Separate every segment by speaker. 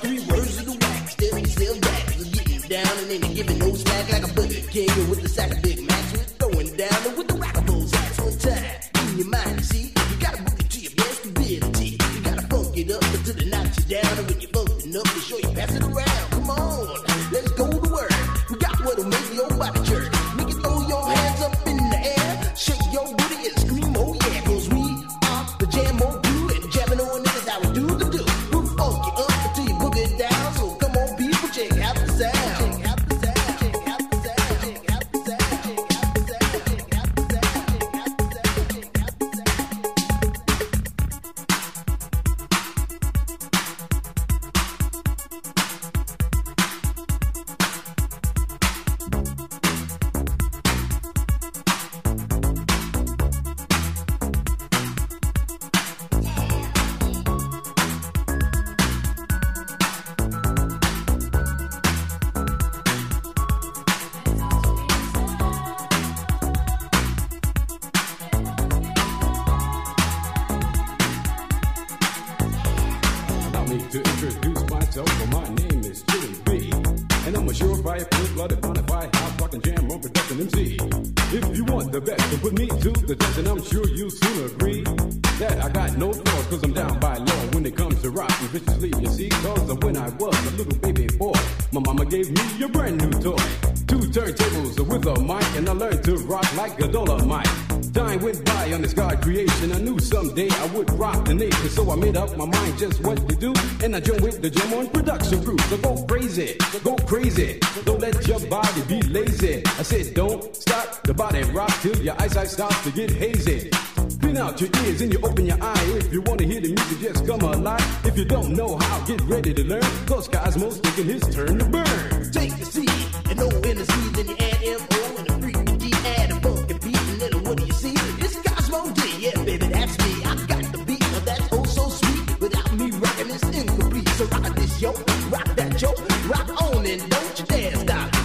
Speaker 1: three words of the wax. Staring still
Speaker 2: back. back. Just getting down and ain't giving no slack like a buddy. King with the sack of Big Macs. We're throwing down and with the whack-a-bulls. That's one time. In your mind, see. You gotta book it to your best ability. You gotta funk it up until they knock you down. So I made up my mind just what to do, and I joined with the Jam on production crew. So go crazy, go crazy. Don't let your body be lazy. I said don't stop the body rock till your eyesight starts to get hazy. Clean out your ears and you open your eye. If you wanna hear the music, just come alive. If you don't know how, get ready to learn. Cause Cozmo's taking his turn to burn.
Speaker 1: Take the seat and no seat then you add M-O. yo, rock that joke, rock on and don't you dare stop.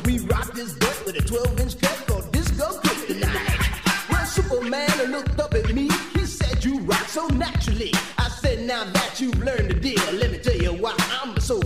Speaker 1: We rock this butt with a 12 inch cut called Disco Kryptonite. Well, Superman looked up at me. He said, You rock so naturally. I said, Now that you've learned the deal, let me tell you why I'm so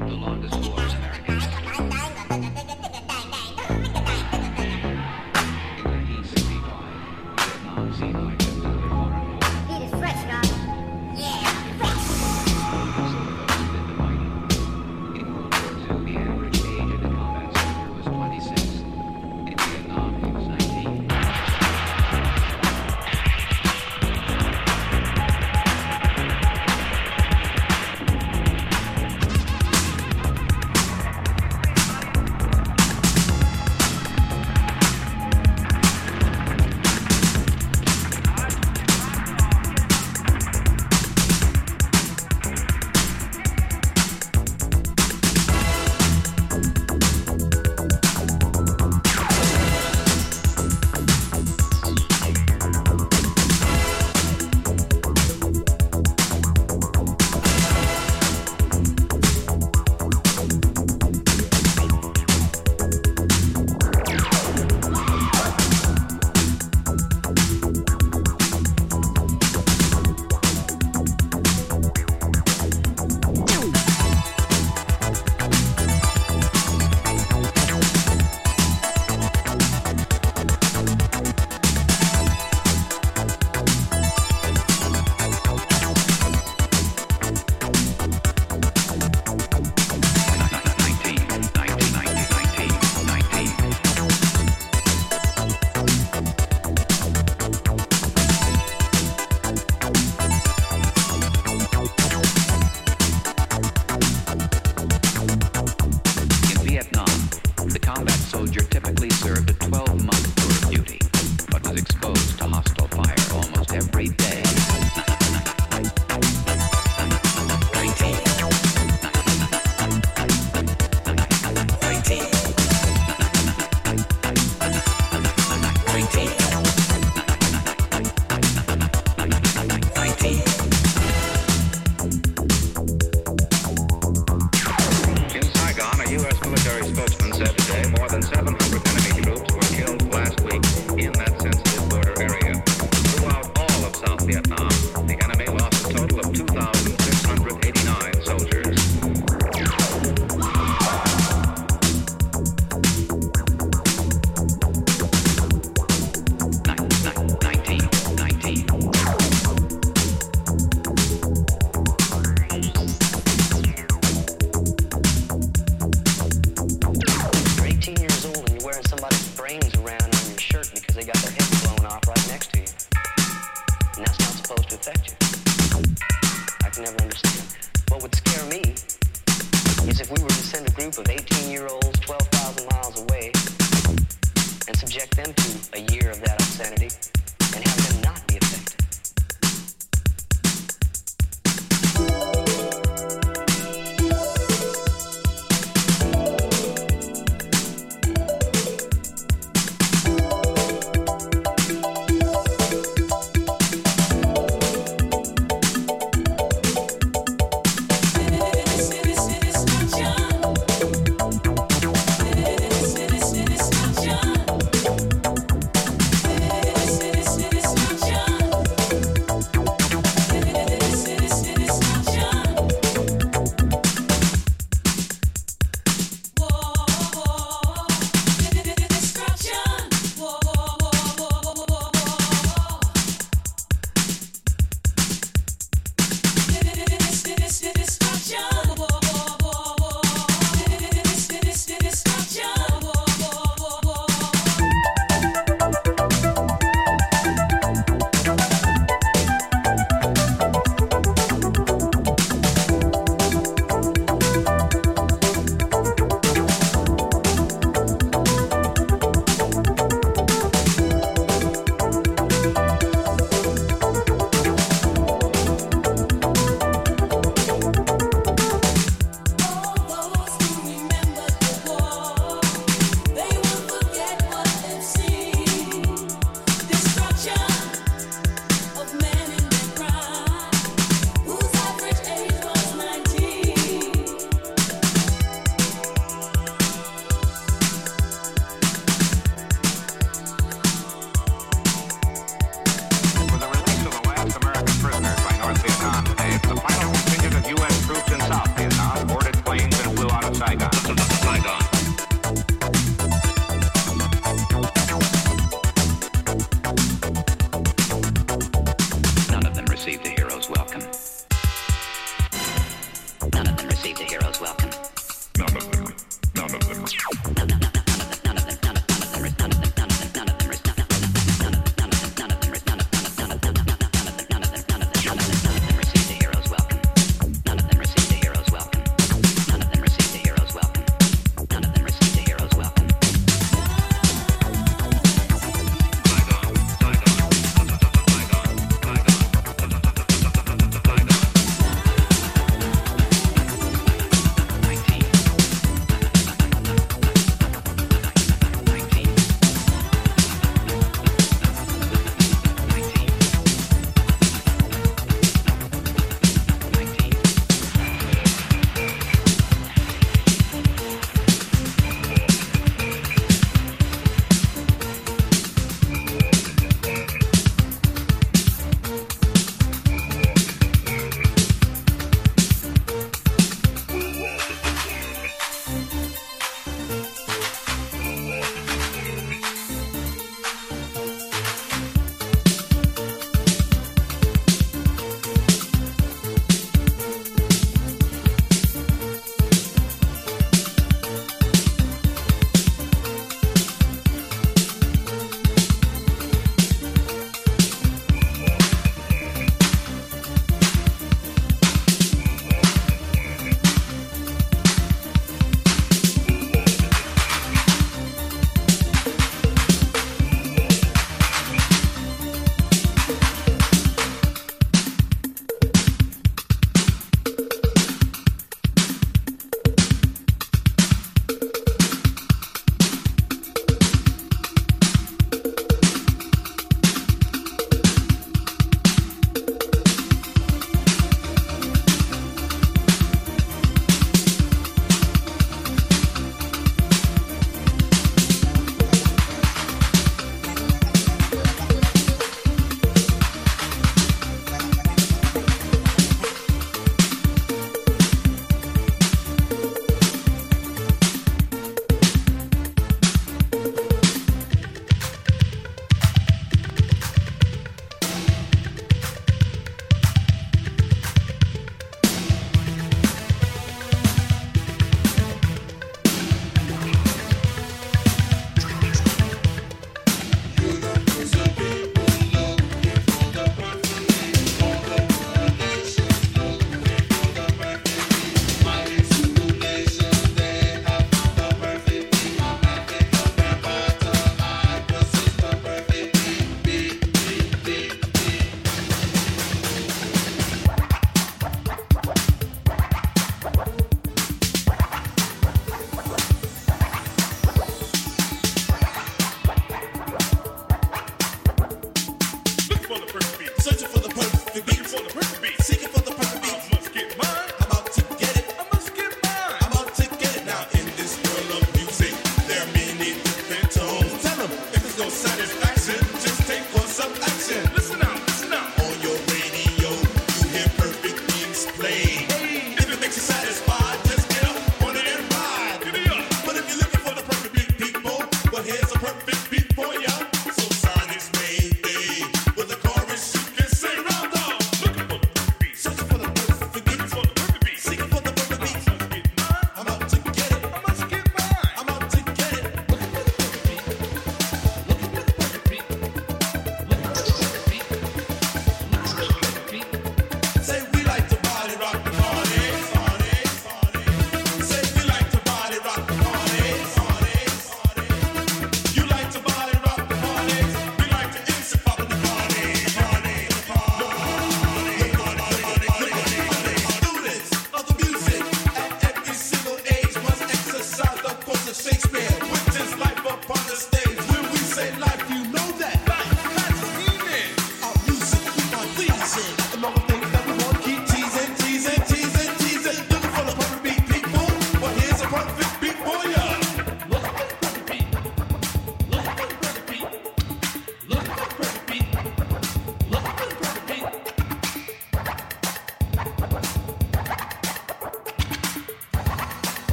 Speaker 1: the
Speaker 3: longest war wars Americans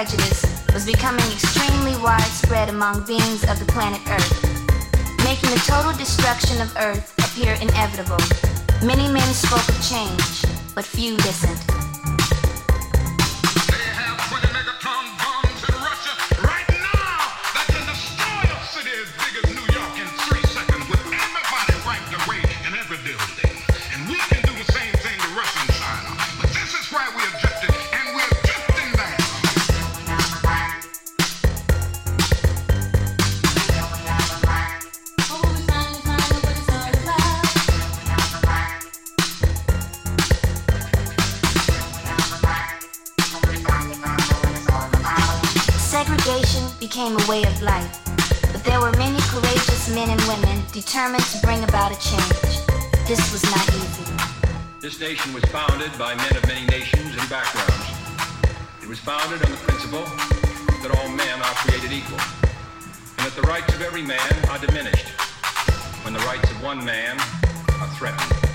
Speaker 3: prejudice was becoming extremely widespread among beings of the planet Earth, making the total destruction of Earth appear inevitable. Many men spoke of change, but few listened. Men and women determined to bring about a change. This was not easy.
Speaker 4: This nation was founded by men of many nations and backgrounds. It was founded on the principle that all men are created equal, and that the rights of every man are diminished when the rights of one man are threatened.